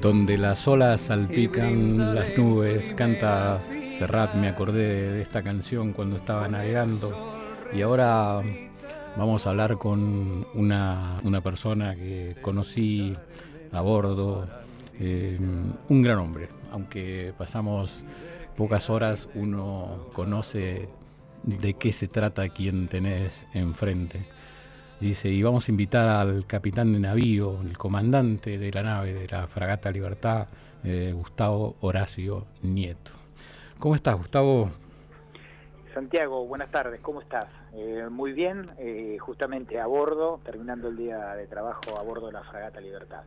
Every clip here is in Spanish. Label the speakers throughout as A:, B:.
A: Donde las olas salpican las nubes, canta Serrat, me acordé de esta canción cuando estaba navegando. Y ahora vamos a hablar con una, una persona que conocí a bordo, eh, un gran hombre, aunque pasamos pocas horas, uno conoce de qué se trata quien tenés enfrente. Dice, y vamos a invitar al capitán de navío, el comandante de la nave de la fragata Libertad, eh, Gustavo Horacio Nieto. ¿Cómo estás, Gustavo?
B: Santiago, buenas tardes, ¿cómo estás? Eh, muy bien, eh, justamente a bordo, terminando el día de trabajo a bordo de la fragata Libertad.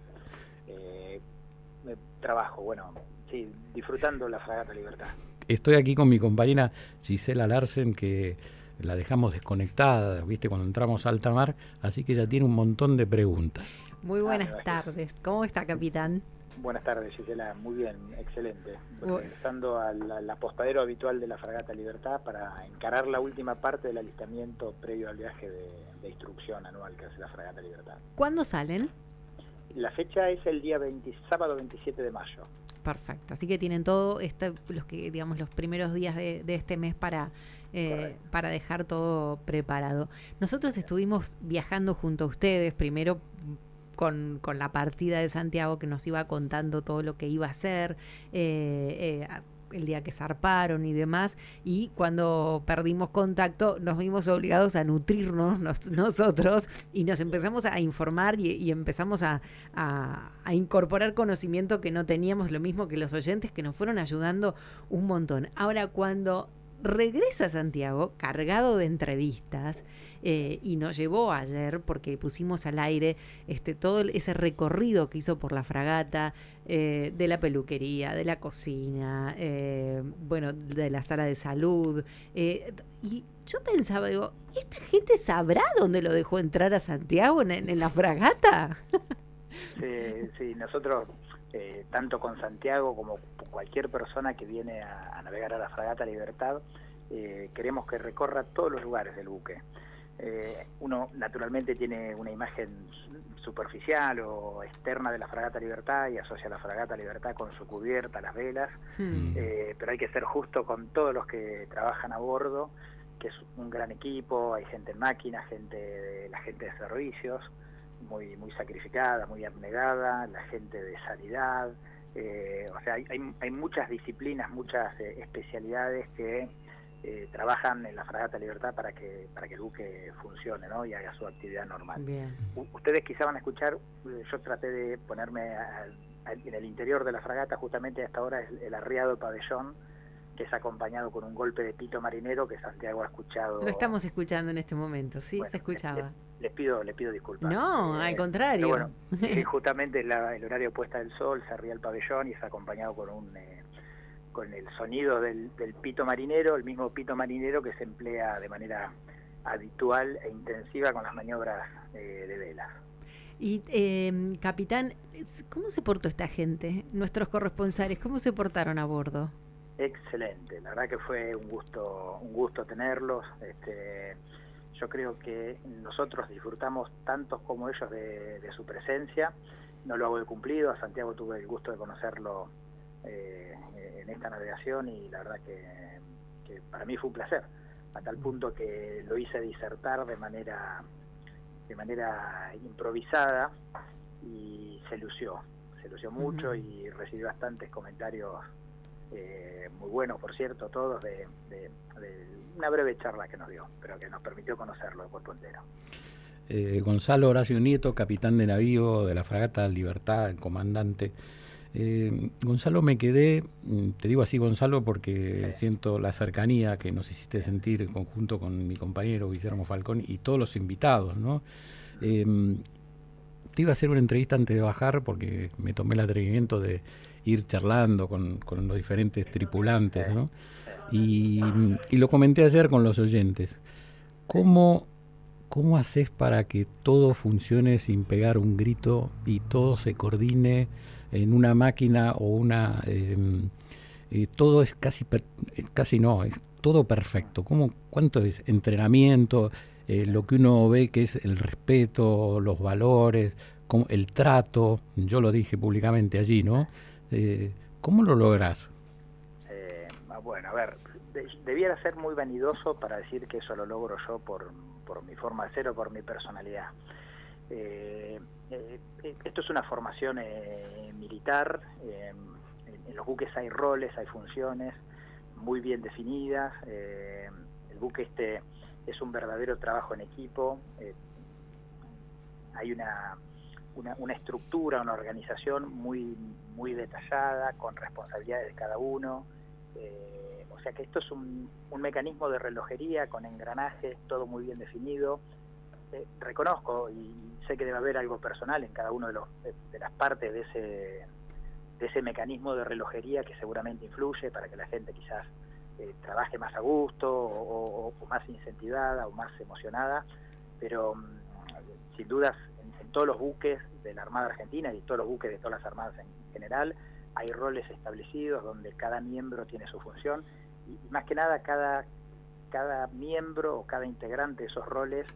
B: trabajo, bueno, sí, disfrutando la fragata Libertad.
A: Estoy aquí con mi compañera Gisela Larsen, que la dejamos desconectada, viste, cuando entramos a alta mar, así que ella tiene un montón de preguntas.
C: Muy buenas tardes. ¿Cómo está, capitán?
B: Buenas tardes, Gisela. Muy bien, excelente. Regresando al, apostadero habitual de la Fragata Libertad para encarar la última parte del alistamiento previo al viaje de, instrucción anual que hace la Fragata Libertad.
C: ¿Cuándo salen?
B: La fecha es el día 20, sábado 27 de mayo.
C: Perfecto. Así que tienen todo este, los que digamos los primeros días de, de este mes para eh, para dejar todo preparado. Nosotros estuvimos viajando junto a ustedes, primero con, con, la partida de Santiago que nos iba contando todo lo que iba a hacer. Eh, eh, el día que zarparon y demás, y cuando perdimos contacto nos vimos obligados a nutrirnos nosotros y nos empezamos a informar y, empezamos a, a, incorporar conocimiento que no teníamos, lo mismo que los oyentes que nos fueron ayudando un montón. Ahora, cuando regresa a Santiago cargado de entrevistas eh, y nos llevó ayer porque pusimos al aire este todo ese recorrido que hizo por la fragata eh, de la peluquería, de la cocina, eh, bueno, de la sala de salud. y yo pensaba, digo, ¿esta gente sabrá dónde lo dejó entrar a Santiago en, en la fragata?
B: sí, sí, nosotros eh, tanto con Santiago como cualquier persona que viene a, navegar a la Fragata Libertad, eh, queremos que recorra todos los lugares del buque. Eh, uno naturalmente tiene una imagen superficial o externa de la Fragata Libertad y asocia la Fragata Libertad con su cubierta, las velas, hmm. pero hay que ser justo con todos los que trabajan a bordo, que es un gran equipo, hay gente en máquinas, gente de la gente de servicios, muy, muy sacrificada, muy abnegada, la gente de sanidad, eh, o sea, hay, hay, muchas disciplinas, muchas eh, especialidades que eh, trabajan en la Fragata Libertad para que para que el buque funcione ¿no? y haga su actividad normal. ustedes quizá van a escuchar, yo traté de ponerme en el interior de la fragata, justamente hasta ahora es el arriado pabellón, que es acompañado con un golpe de pito marinero que Santiago ha escuchado.
C: Lo estamos escuchando en este momento, sí, se escuchaba.
B: Les, pido les pido disculpas.
C: No, al contrario.
B: Bueno, justamente el horario puesta del sol, se ríe el pabellón y es acompañado con un eh, con el sonido del, pito marinero, el mismo pito marinero que se emplea de manera habitual e intensiva con las maniobras eh, de velas.
C: Y, eh, capitán, ¿cómo se portó esta gente, nuestros corresponsales? ¿Cómo se portaron a bordo?
B: Excelente, la verdad que fue un gusto, un gusto tenerlos. Este, yo creo que nosotros disfrutamos tantos como ellos de, su presencia. No lo hago de cumplido, a Santiago tuve el gusto de conocerlo eh, en esta navegación y la verdad que, para mí fue un placer, a tal punto que lo hice disertar de manera, de manera improvisada y se lució, se lució mucho y recibí bastantes comentarios eh, muy bueno, por cierto, todos, de, una breve charla que nos dio, pero que nos permitió conocerlo de cuerpo entero.
A: Eh, Gonzalo Horacio Nieto, capitán de navío de la fragata Libertad, comandante. Eh, Gonzalo, me quedé, mm, te digo así Gonzalo porque siento la cercanía que nos hiciste sentir en conjunto con mi compañero Guillermo Falcón y todos los invitados, ¿no? te iba a hacer una entrevista antes de bajar porque me tomé el atrevimiento de ir charlando con, los diferentes tripulantes, ¿no? Y, lo comenté ayer con los oyentes. ¿Cómo, ¿Cómo haces para que todo funcione sin pegar un grito y todo se coordine en una máquina o una... Em, eh, todo es casi, eh, casi no, es todo perfecto. ¿Cómo, ¿Cuánto es entrenamiento? Eh, lo que uno ve que es el respeto, los valores, el trato, yo lo dije públicamente allí, ¿no? ¿Cómo lo logras?
B: bueno, a ver, debiera ser muy vanidoso para decir que eso lo logro yo por, por mi forma de ser o por mi personalidad. Eh, eh, esto es una formación eh, militar, en los buques hay roles, hay funciones muy bien definidas, el buque este es un verdadero trabajo en equipo, hay una, una, una, estructura, una organización muy, muy detallada, con responsabilidades de cada uno. o sea que esto es un, un mecanismo de relojería con engranajes, todo muy bien definido, eh, reconozco y sé que debe haber algo personal en cada uno de, los, de, las partes de ese, de ese mecanismo de relojería que seguramente influye para que la gente quizás eh, trabaje más a gusto o, más incentivada o más emocionada, pero mm, sin dudas todos los buques de la Armada Argentina y todos los buques de todas las armadas en general hay roles establecidos donde cada miembro tiene su función y, y más que nada cada, cada miembro o cada integrante de esos roles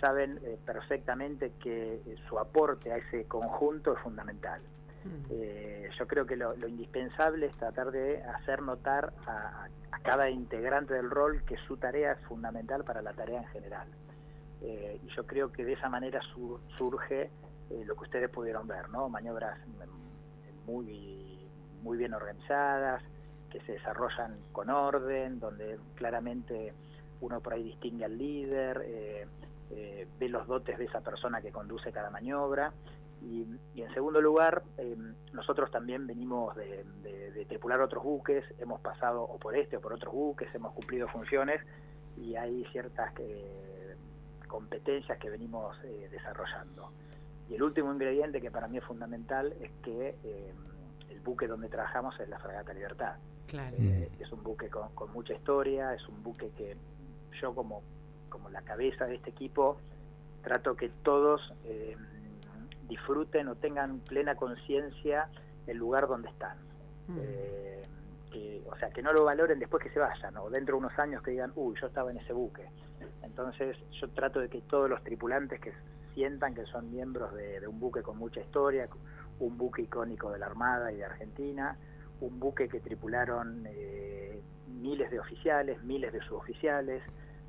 B: saben eh, perfectamente que eh, su aporte a ese conjunto es fundamental. Mm. Eh, yo creo que lo, indispensable es tratar de hacer notar a, cada integrante del rol que su tarea es fundamental para la tarea en general. Y yo creo que de esa manera surge lo que ustedes pudieron ver, ¿no? Maniobras muy, muy bien organizadas, que se desarrollan con orden, donde claramente uno por ahí distingue al líder, eh, ve los dotes de esa persona que conduce cada maniobra. Y, en segundo lugar, eh, nosotros también venimos de, tripular otros buques, hemos pasado o por este o por otros buques, hemos cumplido funciones y hay ciertas eh, competencias que venimos desarrollando. Y el último ingrediente que para mí es fundamental es que el buque donde trabajamos es la Fragata Libertad. es un buque con mucha historia, es un buque que yo como como la cabeza de este equipo, trato que todos eh, disfruten o tengan plena conciencia el lugar donde están. Mm. Eh, o sea, que no lo valoren después que se vayan, o dentro de unos años que digan, uy, yo estaba en ese buque. Entonces, yo trato de que todos los tripulantes que sientan que son miembros de, un buque con mucha historia, un buque icónico de la Armada y de Argentina, un buque que tripularon eh, miles de oficiales, miles de suboficiales,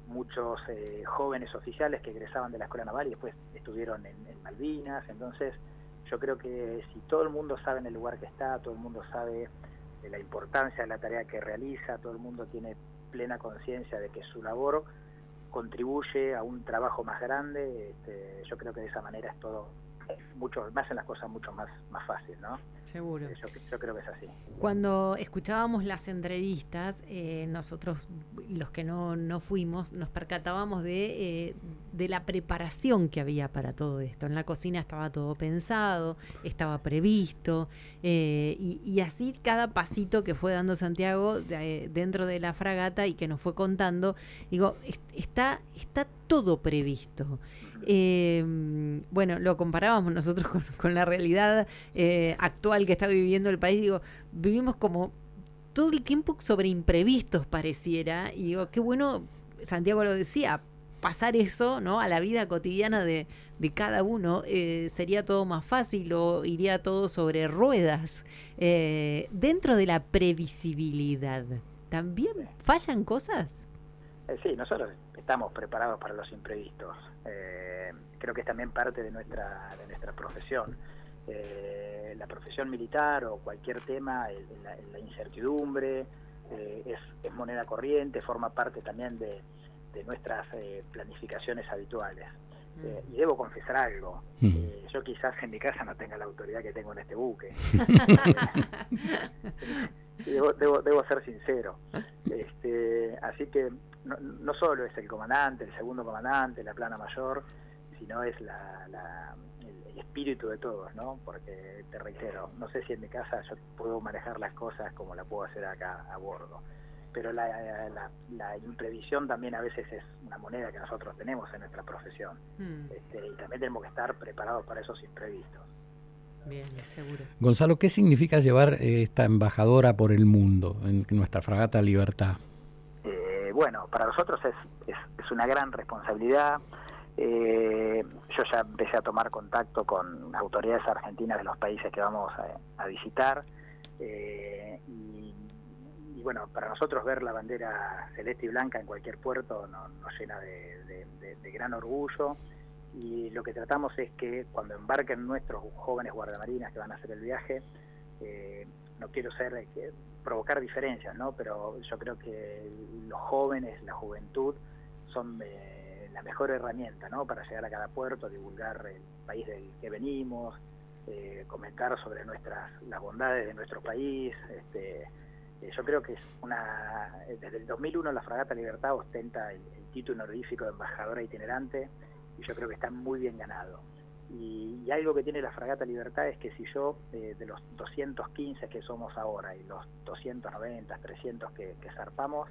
B: muchos eh, jóvenes oficiales que egresaban de la Escuela Naval y después estuvieron en, Malvinas. Entonces, yo creo que si todo el mundo sabe en el lugar que está, todo el mundo sabe de la importancia de la tarea que realiza, todo el mundo tiene plena conciencia de que su labor contribuye a un trabajo más grande, este, yo creo que de esa manera es todo, mucho, más en las cosas mucho más, más fácil, ¿no?
C: Seguro.
B: Eh, yo, creo que es así.
C: Cuando escuchábamos las entrevistas, eh, nosotros, los que no, no fuimos, nos percatábamos de, eh, de la preparación que había para todo esto. En la cocina estaba todo pensado, estaba previsto, y, así cada pasito que fue dando Santiago dentro de la fragata y que nos fue contando, digo, está, está todo previsto. bueno, lo comparábamos nosotros con, la realidad actual que está viviendo el país, digo, vivimos como todo el tiempo sobre imprevistos pareciera, y digo, qué bueno, Santiago lo decía, pasar eso ¿no? a la vida cotidiana de, cada uno, eh, sería todo más fácil o iría todo sobre ruedas. Eh, dentro de la previsibilidad, ¿también fallan cosas?
B: Eh, sí, nosotros estamos preparados para los imprevistos. creo que es también parte de nuestra, de nuestra profesión. Eh, la profesión militar o cualquier tema, la, incertidumbre, eh, es, moneda corriente, forma parte también de, nuestras eh, planificaciones habituales. Mm. y debo confesar algo, mm. yo quizás en mi casa no tenga la autoridad que tengo en este buque. debo, debo, ser sincero. Este, así que no, no, solo es el comandante, el segundo comandante, la plana mayor, sino es la, el, espíritu de todos, ¿no? Porque te reitero, no sé si en mi casa yo puedo manejar las cosas como la puedo hacer acá a bordo, pero la, la, imprevisión también a veces es una moneda que nosotros tenemos en nuestra profesión hmm. este, y también tenemos que estar preparados para esos imprevistos.
C: Bien, seguro.
A: Gonzalo, ¿qué significa llevar eh, esta embajadora por el mundo en nuestra fragata Libertad?
B: Eh, bueno, para nosotros es, es, una gran responsabilidad Eh, yo ya empecé a tomar contacto con autoridades argentinas de los países que vamos a, visitar. Eh, y, bueno, para nosotros ver la bandera celeste y blanca en cualquier puerto nos, llena de, gran orgullo. Y lo que tratamos es que cuando embarquen nuestros jóvenes guardamarinas que van a hacer el viaje, eh, no quiero ser provocar diferencias, ¿no? Pero yo creo que los jóvenes, la juventud, son la mejor herramienta, ¿no? Para llegar a cada puerto, divulgar el país del que venimos, eh, comentar sobre nuestras las bondades de nuestro país. Este, eh, yo creo que es una desde el 2001 la fragata Libertad ostenta el, título honorífico de embajadora itinerante y yo creo que está muy bien ganado. Y, algo que tiene la fragata Libertad es que si yo, eh, de los 215 que somos ahora y los 290, 300 que, que zarpamos,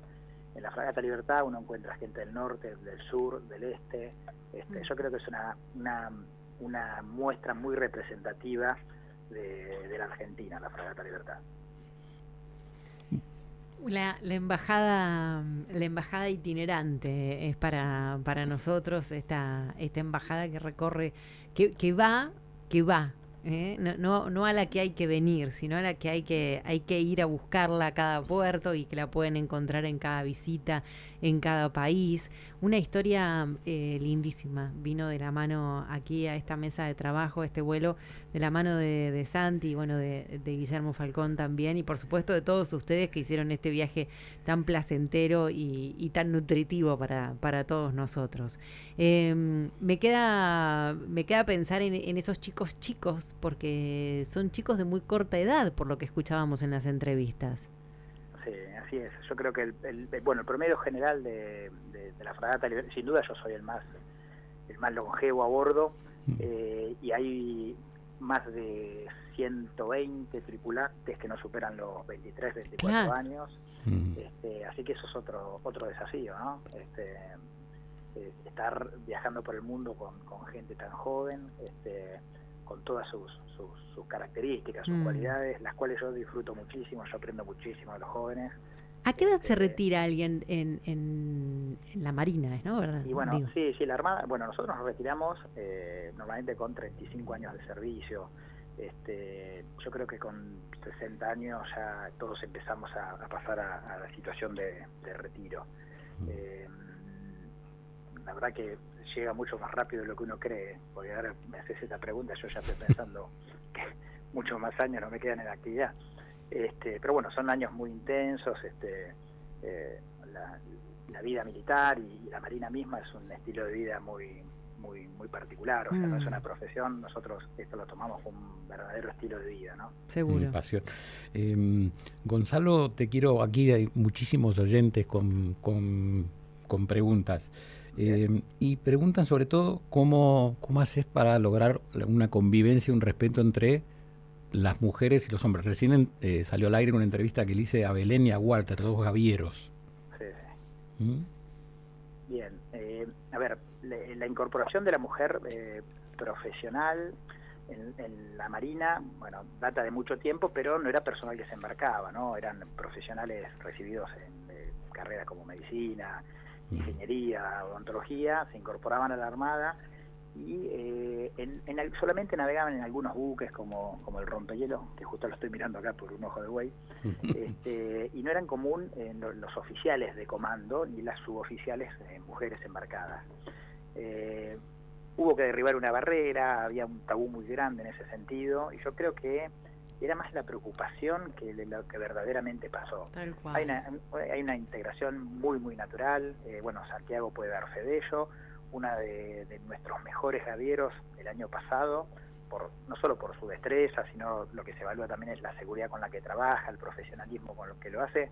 B: en la fragata Libertad uno encuentra gente del norte, del sur, del este. este mm. Yo creo que es una, una, una muestra muy representativa de, de la Argentina, la fragata Libertad.
C: La, la, embajada la embajada itinerante es para, para nosotros esta esta embajada que recorre que, que va que va ¿eh? no, no, no, a la que hay que venir, sino a la que hay que, hay que ir a buscarla a cada puerto y que la pueden encontrar en cada visita, en cada país. Una historia eh, lindísima. Vino de la mano aquí a esta mesa de trabajo, este vuelo, de la mano de, de Santi, bueno, de, Guillermo Falcón también, y por supuesto de todos ustedes que hicieron este viaje tan placentero y, tan nutritivo para, para todos nosotros. Em, me, queda, me queda pensar en, en esos chicos chicos, porque son chicos de muy corta edad, por lo que escuchábamos en las entrevistas.
B: Sí, así es. Yo creo que el, bueno el promedio general de, la fragata, sin duda yo soy el más el más longevo a bordo mm. eh, y hay más de 120 tripulantes que no superan los 23, 24 años. Mm. Este, así que eso es otro otro desafío, ¿no? Este, eh, estar viajando por el mundo con, con gente tan joven, este, con todas sus, sus, características, sus mm. cualidades, las cuales yo disfruto muchísimo, yo aprendo muchísimo de los jóvenes.
C: ¿A qué edad se retira alguien en, en, la Marina, no? ¿verdad?
B: Y bueno, sí, sí, la Armada, bueno, nosotros nos retiramos eh, normalmente con 35 años de servicio. Este, yo creo que con 60 años ya todos empezamos a, pasar a, la situación de, retiro. Mm. Eh, la verdad que llega mucho más rápido de lo que uno cree, porque ahora me haces esta pregunta, yo ya estoy pensando que muchos más años no me quedan en actividad. Este, pero bueno, son años muy intensos, este, eh, la, vida militar y, la marina misma es un estilo de vida muy muy muy particular, o sea, no es mm. una profesión, nosotros esto lo tomamos como un verdadero estilo de vida, ¿no?
C: Seguro.
A: pasión. Em, Gonzalo, te quiero, aquí hay muchísimos oyentes con, con, con preguntas. Eh, y preguntan sobre todo cómo, cómo haces para lograr una convivencia, un respeto entre las mujeres y los hombres. Recién eh, salió al aire una entrevista que le hice a Belén y a Walter, dos gavieros. Sí,
B: ¿Mm? Bien, eh, a ver, la incorporación de la mujer profesional en, en, la Marina, bueno, data de mucho tiempo, pero no era personal que se embarcaba, ¿no? Eran profesionales recibidos en carreras como medicina, ingeniería, odontología, se incorporaban a la Armada y eh, en, solamente navegaban en algunos buques como, como el rompehielo, que justo lo estoy mirando acá por un ojo de buey, este, y no eran común en los oficiales de comando ni las suboficiales eh, mujeres embarcadas. Eh, hubo que derribar una barrera, había un tabú muy grande en ese sentido, y yo creo que era más la preocupación que lo que verdaderamente pasó. Hay, una, hay una integración muy, muy natural. Eh, bueno, Santiago puede dar fe de ello. Una de, nuestros mejores gavieros el año pasado, por, no solo por su destreza, sino lo que se evalúa también es la seguridad con la que trabaja, el profesionalismo con lo que lo hace.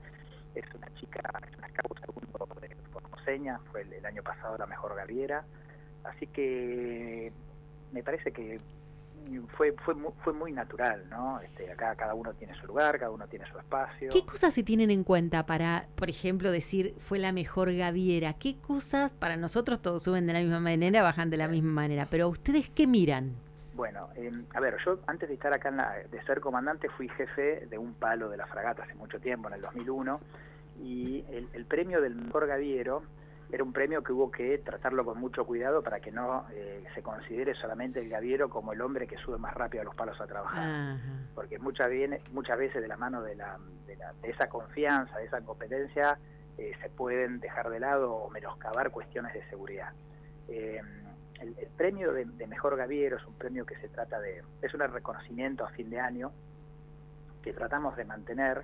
B: Es una chica, es una causa segundo de Formoseña, fue el año pasado la mejor gaviera. Así que me parece que fue, fue, fue muy natural, ¿no? Este, acá cada uno tiene su lugar, cada uno tiene su espacio.
C: ¿Qué cosas se tienen en cuenta para, por ejemplo, decir fue la mejor gaviera? ¿Qué cosas, para nosotros todos suben de la misma manera, bajan de la misma manera, pero ustedes qué miran?
B: Bueno, em, a ver, yo antes de estar acá, de ser comandante, fui jefe de un palo de la fragata hace mucho tiempo, en el 2001, y el, el premio del mejor gaviero era un premio que hubo que tratarlo con mucho cuidado para que no eh, se considere solamente el gaviero como el hombre que sube más rápido a los palos a trabajar. Porque muchas, viene, muchas veces de la mano de, la, de, esa confianza, de esa competencia, eh, se pueden dejar de lado o menoscabar cuestiones de seguridad. Eh, el, premio de, mejor gaviero es un premio que se trata de, es un reconocimiento a fin de año que tratamos de mantener,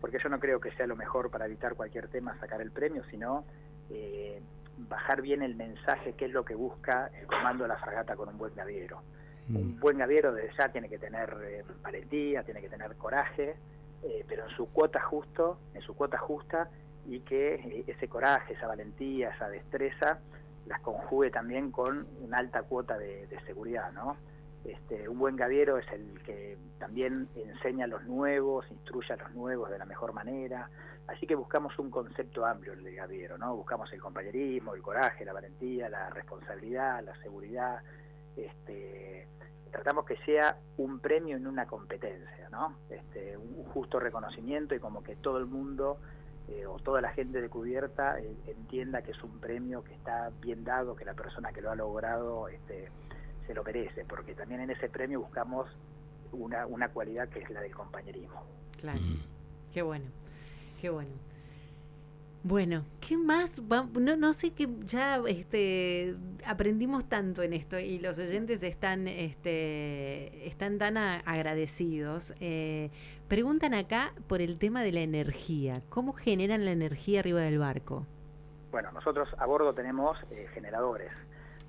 B: porque yo no creo que sea lo mejor para evitar cualquier tema sacar el premio, sino eh, bajar bien el mensaje, qué es lo que busca el comando de la fragata con un buen gaviero. Mm. Un buen gaviero desde ya tiene que tener eh, valentía, tiene que tener coraje, eh, pero en su cuota justo, en su cuota justa, y que ese coraje, esa valentía, esa destreza, las conjugue también con una alta cuota de, de seguridad, ¿no? Este, un buen gaviero es el que también enseña a los nuevos, instruye a los nuevos de la mejor manera. Así que buscamos un concepto amplio el de gaviero, ¿no? Buscamos el compañerismo, el coraje, la valentía, la responsabilidad, la seguridad. Este, tratamos que sea un premio en una competencia, ¿no? Este, un justo reconocimiento y como que todo el mundo eh, o toda la gente de cubierta eh, entienda que es un premio que está bien dado, que la persona que lo ha logrado este, se lo merece, porque también en ese premio buscamos una, una cualidad que es la del compañerismo.
C: Claro, mm. qué bueno, qué bueno. Bueno, ¿qué más? No, no sé que ya este, aprendimos tanto en esto y los oyentes están, este, están tan agradecidos. Eh, preguntan acá por el tema de la energía. ¿Cómo generan la energía arriba del barco?
B: Bueno, nosotros a bordo tenemos eh, generadores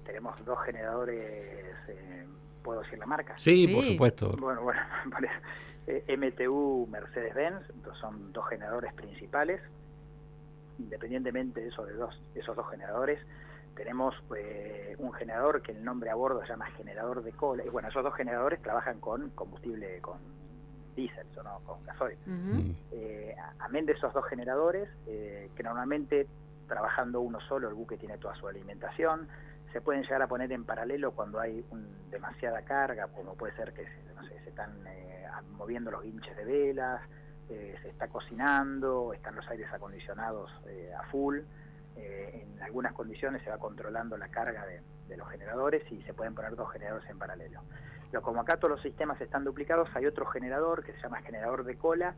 B: tenemos dos generadores, eh, ¿puedo decir la marca?
A: Sí, por supuesto.
B: Bueno, bueno, eh, MTU Mercedes-Benz, son dos generadores principales. Independientemente de, eso, de dos, esos dos generadores, tenemos eh, un generador que el nombre a bordo se llama generador de cola. Y bueno, esos dos generadores trabajan con combustible, con diésel, no con gasoil. Mm. amén de esos dos generadores, que normalmente trabajando uno solo, el buque tiene toda su alimentación, se pueden llegar a poner en paralelo cuando hay demasiada carga, como puede ser que se están eh, moviendo los guinches de velas, eh, se está cocinando, están los aires acondicionados eh, a full. en algunas condiciones se va controlando la carga de, los generadores y se pueden poner dos generadores en paralelo. Pero como acá todos los sistemas están duplicados, hay otro generador que se llama generador de cola,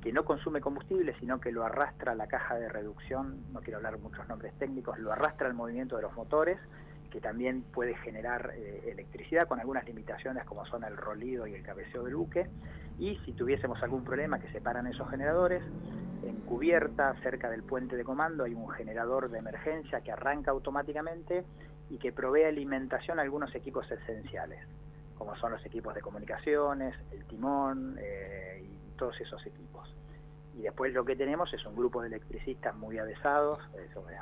B: que no consume combustible, sino que lo arrastra la caja de reducción, no quiero hablar muchos nombres técnicos, lo arrastra el movimiento de los motores que también puede generar eh, electricidad con algunas limitaciones como son el rolido y el cabeceo del buque. Y si tuviésemos algún problema que separan esos generadores, en cubierta, cerca del puente de comando, hay un generador de emergencia que arranca automáticamente y que provee alimentación a algunos equipos esenciales, como son los equipos de comunicaciones, el timón eh, y todos esos equipos y después lo que tenemos es un grupo de electricistas muy avesados,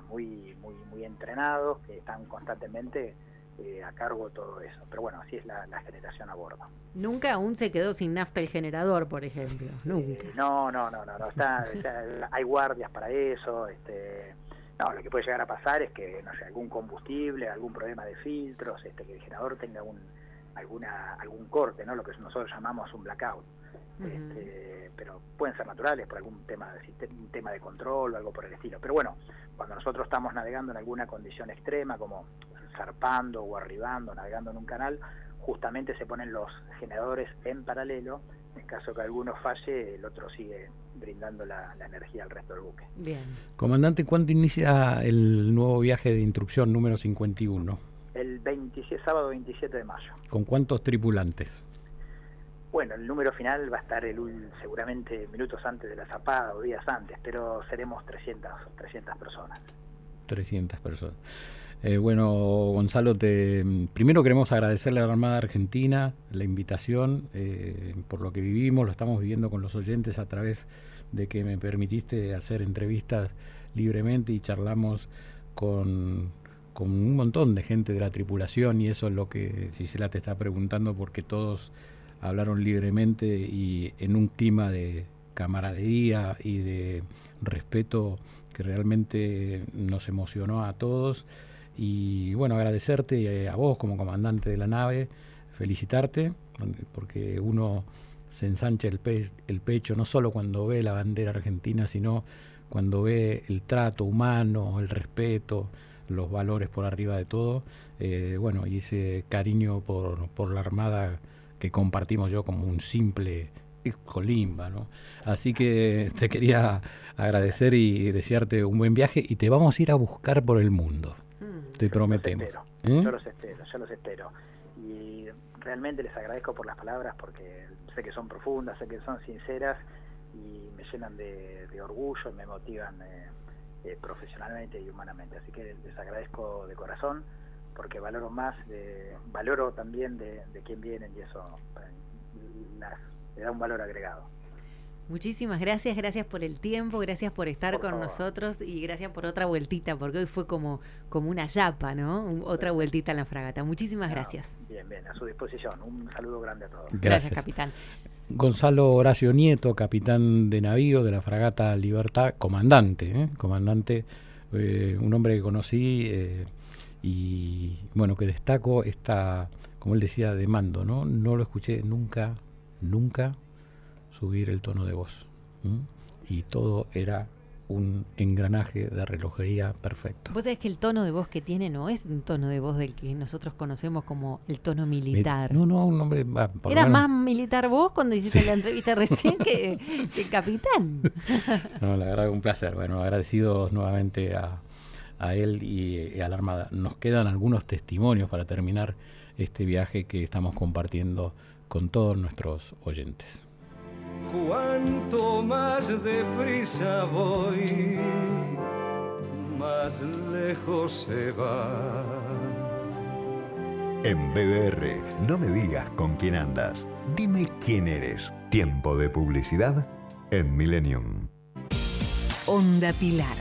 B: muy, muy, muy entrenados, que están constantemente eh, a cargo de todo eso. Pero bueno, así es la, generación a bordo.
C: Nunca aún se quedó sin nafta el generador, por ejemplo. Eh, Nunca.
B: no, no, no, no, está, hay guardias para eso. Este, no, lo que puede llegar a pasar es que, no sé, algún combustible, algún problema de filtros, este, que el generador tenga un, alguna, algún corte, ¿no? Lo que nosotros llamamos un blackout. Este, pero pueden ser naturales por algún tema de, un tema de control o algo por el estilo. Pero bueno, cuando nosotros estamos navegando en alguna condición extrema, como zarpando o arribando, navegando en un canal, justamente se ponen los generadores en paralelo. En caso que alguno falle, el otro sigue brindando la, energía al resto del buque.
C: Bien.
A: Comandante, ¿cuándo inicia el nuevo viaje de instrucción número 51?
B: El 27, sábado 27 de mayo.
A: ¿Con cuántos tripulantes?
B: Bueno, el número final va a estar el, seguramente minutos antes de la zapada o días antes, pero seremos 300, 300 personas.
A: 300 personas. Eh, bueno, Gonzalo, te, primero queremos agradecerle a la Armada Argentina la invitación eh, por lo que vivimos, lo estamos viviendo con los oyentes a través de que me permitiste hacer entrevistas libremente y charlamos con, con un montón de gente de la tripulación y eso es lo que Cisela te está preguntando porque todos hablaron libremente y en un clima de camaradería y de respeto que realmente nos emocionó a todos. Y bueno, agradecerte a vos como comandante de la nave, felicitarte, porque uno se ensancha el, el pecho no solo cuando ve la bandera argentina, sino cuando ve el trato humano, el respeto, los valores por arriba de todo, eh, bueno, y ese cariño por, por la Armada que compartimos yo como un simple colimba, ¿no? Así que te quería agradecer y desearte un buen viaje y te vamos a ir a buscar por el mundo. Mm. te prometemos.
B: ¿Eh? Yo los espero, yo los espero. Y realmente les agradezco por las palabras porque sé que son profundas, sé que son sinceras y me llenan de, orgullo y me motivan eh, eh, profesionalmente y humanamente. Así que les agradezco de corazón porque valoro más, de, valoro también de, de quién vienen y eso le da un valor agregado.
C: Muchísimas gracias, gracias por el tiempo, gracias por estar con nosotros y gracias por otra vueltita, porque hoy fue como, como una yapa, ¿no? otra vueltita en la fragata. Muchísimas gracias.
B: Bien, bien, a su disposición. Un saludo grande a todos.
C: Gracias, capitán.
A: Gonzalo Horacio Nieto, capitán de navío de la fragata Libertad, comandante, ¿eh? comandante, eh, un hombre que conocí. Eh, y bueno, que destaco esta, como él decía, de mando, ¿no? No lo escuché nunca, nunca subir el tono de voz. Y todo era un engranaje de relojería perfecto.
C: Vos sabés que el tono de voz que tiene no es un tono de voz del que nosotros conocemos como el tono militar.
A: no, no, un hombre...
C: Era más militar vos cuando hiciste la entrevista recién que, que, capitán.
A: no, la verdad, un placer. Bueno, agradecidos nuevamente a, a él y, a la Armada. Nos quedan algunos testimonios para terminar este viaje que estamos compartiendo con todos nuestros oyentes.
D: Cuanto más deprisa voy, más lejos se va.
E: En BDR, no me digas con quién andas, dime quién eres. Tiempo de publicidad en Millennium.
F: Onda Pilar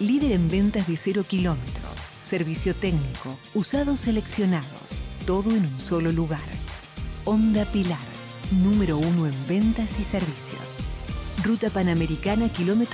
F: líder en ventas de cero kilómetro, servicio técnico, usados seleccionados, todo en un solo lugar. Onda Pilar, número uno en ventas y servicios. Ruta Panamericana, kilómetro